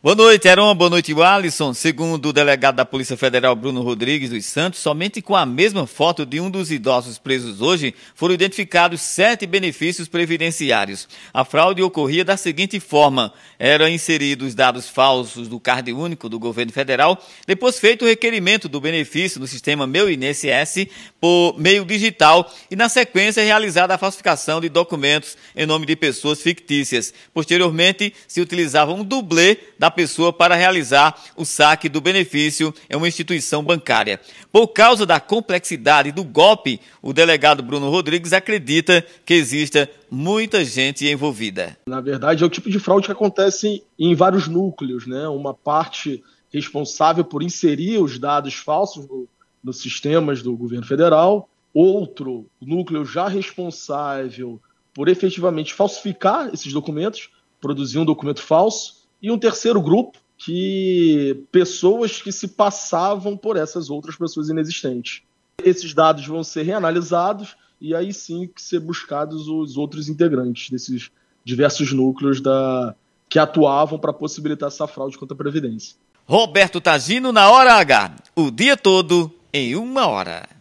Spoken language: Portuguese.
Boa noite, Heron. Boa noite, Alisson. Segundo o delegado da Polícia Federal, Bruno Rodrigues dos Santos, somente com a mesma foto de um dos idosos presos hoje foram identificados sete benefícios previdenciários. A fraude ocorria da seguinte forma: eram inseridos dados falsos do card único do governo federal, depois feito o requerimento do benefício no sistema Meu INSS por meio digital e, na sequência, realizada a falsificação de documentos em nome de pessoas fictícias. Posteriormente, se utilizava um dublê da da pessoa para realizar o saque do benefício em uma instituição bancária. Por causa da complexidade do golpe, o delegado Bruno Rodrigues acredita que exista muita gente envolvida. Na verdade, é o tipo de fraude que acontece em vários núcleos, né? Uma parte responsável por inserir os dados falsos no, nos sistemas do governo federal, outro núcleo já responsável por efetivamente falsificar esses documentos, produzir um documento falso, e um terceiro grupo que pessoas que se passavam por essas outras pessoas inexistentes. Esses dados vão ser reanalisados e aí sim ser buscados os outros integrantes desses diversos núcleos da que atuavam para possibilitar essa fraude contra a Previdência. Roberto Tagino na hora H, o dia todo em uma hora.